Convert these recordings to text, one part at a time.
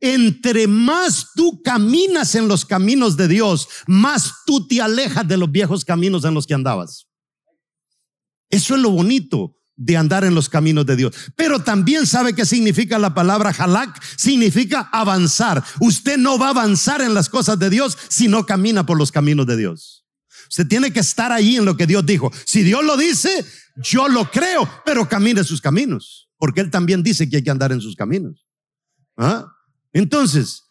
Entre más tú caminas en los caminos de Dios, más tú te alejas de los viejos caminos en los que andabas. Eso es lo bonito de andar en los caminos de Dios. Pero también sabe qué significa la palabra halak, significa avanzar. Usted no va a avanzar en las cosas de Dios si no camina por los caminos de Dios. Usted tiene que estar ahí en lo que Dios dijo. Si Dios lo dice, yo lo creo, pero camine sus caminos, porque Él también dice que hay que andar en sus caminos. ¿Ah? Entonces,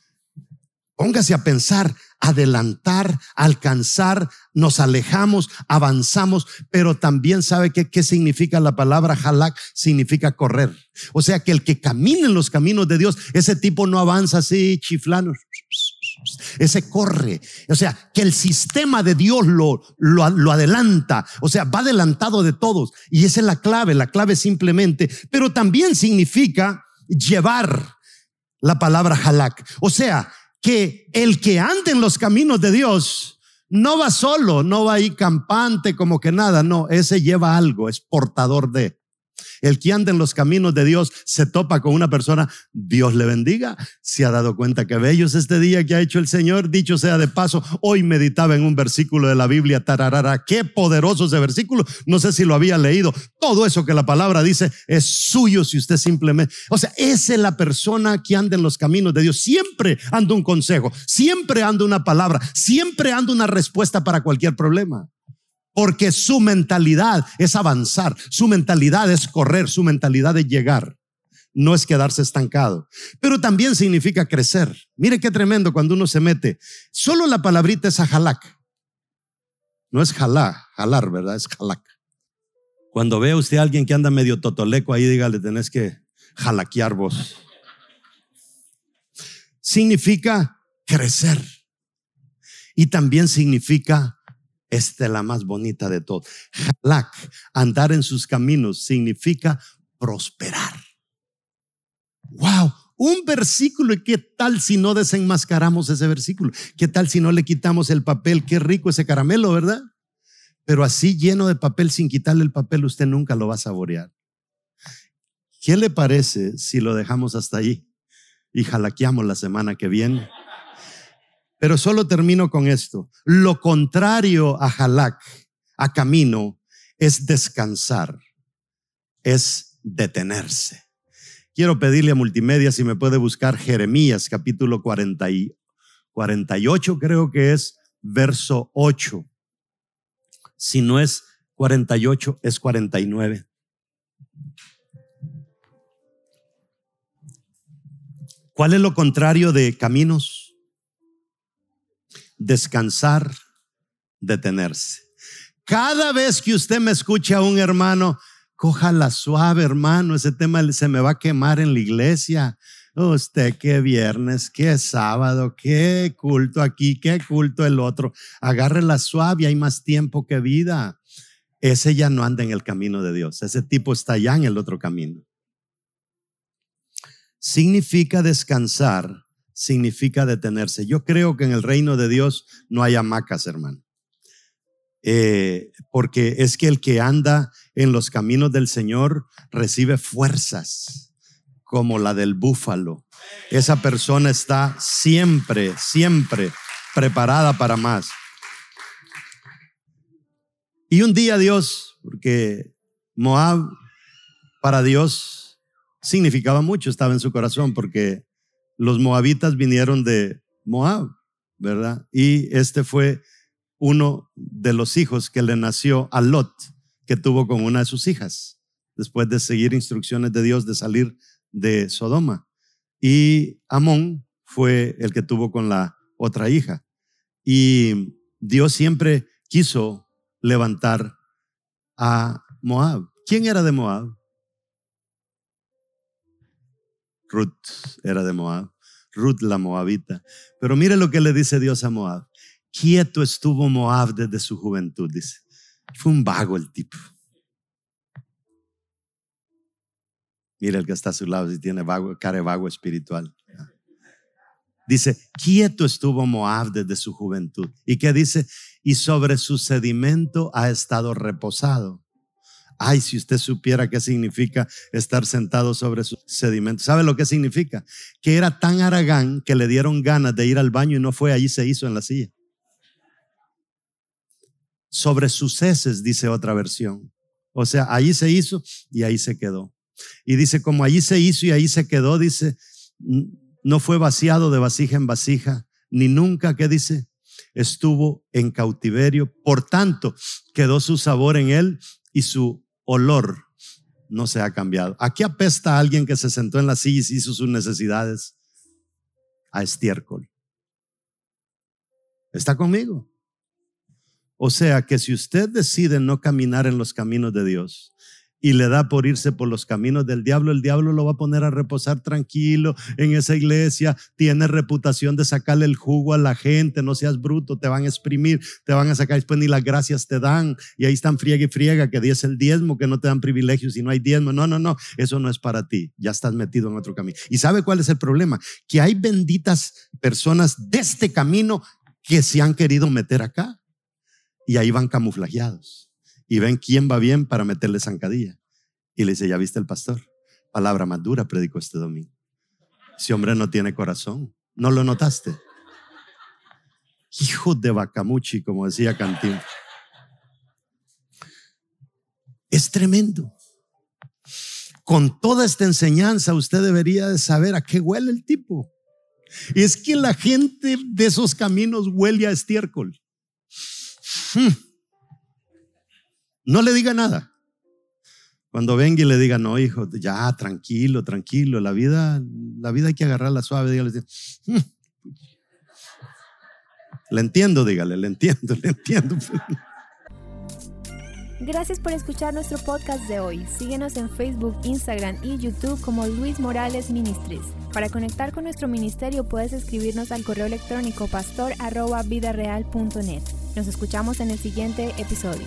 póngase a pensar, adelantar, alcanzar, nos alejamos, avanzamos, pero también sabe que, qué significa la palabra halak, significa correr. O sea que el que camina en los caminos de Dios, ese tipo no avanza así chiflano, ese corre. O sea, que el sistema de Dios lo, lo, lo, adelanta. O sea, va adelantado de todos. Y esa es la clave. La clave simplemente, pero también significa llevar la palabra halak. O sea, que el que ande en los caminos de Dios no va solo, no va ahí campante como que nada, no, ese lleva algo, es portador de. El que anda en los caminos de Dios se topa con una persona, Dios le bendiga, se ha dado cuenta que bello es este día que ha hecho el Señor, dicho sea de paso, hoy meditaba en un versículo de la Biblia, tararara, qué poderoso ese versículo, no sé si lo había leído, todo eso que la palabra dice es suyo si usted simplemente, o sea, esa es la persona que anda en los caminos de Dios, siempre anda un consejo, siempre anda una palabra, siempre anda una respuesta para cualquier problema. Porque su mentalidad es avanzar, su mentalidad es correr, su mentalidad es llegar. No es quedarse estancado. Pero también significa crecer. Mire qué tremendo cuando uno se mete. Solo la palabrita es ajalak. No es jalá, jalar, ¿verdad? Es jalak. Cuando ve usted a alguien que anda medio totoleco ahí, dígale, tenés que jalaquear vos. Significa crecer. Y también significa esta es la más bonita de todas. Halak, andar en sus caminos, significa prosperar. Wow, un versículo. ¿Y qué tal si no desenmascaramos ese versículo? ¿Qué tal si no le quitamos el papel? Qué rico ese caramelo, ¿verdad? Pero así lleno de papel, sin quitarle el papel, usted nunca lo va a saborear. ¿Qué le parece si lo dejamos hasta ahí y jalaqueamos la semana que viene? Pero solo termino con esto. Lo contrario a halak, a camino, es descansar, es detenerse. Quiero pedirle a Multimedia si me puede buscar Jeremías capítulo 40 y 48, creo que es verso 8. Si no es 48, es 49. ¿Cuál es lo contrario de caminos? Descansar, detenerse. Cada vez que usted me escucha a un hermano, cójala suave, hermano, ese tema se me va a quemar en la iglesia. Usted qué viernes, qué sábado, qué culto aquí, qué culto el otro. Agárrela suave, hay más tiempo que vida. Ese ya no anda en el camino de Dios. Ese tipo está ya en el otro camino. Significa descansar significa detenerse. Yo creo que en el reino de Dios no hay hamacas, hermano. Eh, porque es que el que anda en los caminos del Señor recibe fuerzas como la del búfalo. Esa persona está siempre, siempre preparada para más. Y un día Dios, porque Moab para Dios significaba mucho, estaba en su corazón, porque los moabitas vinieron de Moab, ¿verdad? Y este fue uno de los hijos que le nació a Lot, que tuvo con una de sus hijas, después de seguir instrucciones de Dios de salir de Sodoma. Y Amón fue el que tuvo con la otra hija. Y Dios siempre quiso levantar a Moab. ¿Quién era de Moab? Ruth era de Moab, Ruth la moabita. Pero mire lo que le dice Dios a Moab. quieto estuvo Moab desde su juventud, dice. Fue un vago el tipo. Mira el que está a su lado si tiene vago, cara vago espiritual. Dice, quieto estuvo Moab desde su juventud. ¿Y qué dice? Y sobre su sedimento ha estado reposado. Ay, si usted supiera qué significa estar sentado sobre su sedimento. ¿Sabe lo que significa? Que era tan aragán que le dieron ganas de ir al baño y no fue, allí se hizo en la silla. Sobre sus heces, dice otra versión. O sea, allí se hizo y ahí se quedó. Y dice, como allí se hizo y ahí se quedó, dice, no fue vaciado de vasija en vasija, ni nunca, ¿qué dice? Estuvo en cautiverio. Por tanto, quedó su sabor en él y su olor no se ha cambiado. Aquí apesta a alguien que se sentó en la silla y hizo sus necesidades a estiércol. ¿Está conmigo? O sea que si usted decide no caminar en los caminos de Dios, y le da por irse por los caminos del diablo, el diablo lo va a poner a reposar tranquilo en esa iglesia, tiene reputación de sacarle el jugo a la gente, no seas bruto, te van a exprimir, te van a sacar. Después ni las gracias te dan. Y ahí están friega y friega que es el diezmo, que no te dan privilegios y no hay diezmo, no, no, no, eso no es para ti, ya estás metido en otro camino. ¿Y sabe cuál es el problema? Que hay benditas personas de este camino que se han querido meter acá y ahí van camuflajeados y ven quién va bien para meterle zancadilla. Y le dice, ¿ya viste el pastor? Palabra más dura predicó este domingo. Ese hombre no tiene corazón. ¿No lo notaste? Hijo de Bacamuchi, como decía Cantín. Es tremendo. Con toda esta enseñanza usted debería de saber a qué huele el tipo. Es que la gente de esos caminos huele a estiércol. Hmm. No le diga nada. Cuando venga y le diga, no, hijo, ya, tranquilo, tranquilo, la vida, la vida hay que agarrarla suave, dígale, mm". le entiendo, dígale, le entiendo, le entiendo. Gracias por escuchar nuestro podcast de hoy. Síguenos en Facebook, Instagram y YouTube como Luis Morales Ministries. Para conectar con nuestro ministerio puedes escribirnos al correo electrónico pastor.vidareal.net. Nos escuchamos en el siguiente episodio.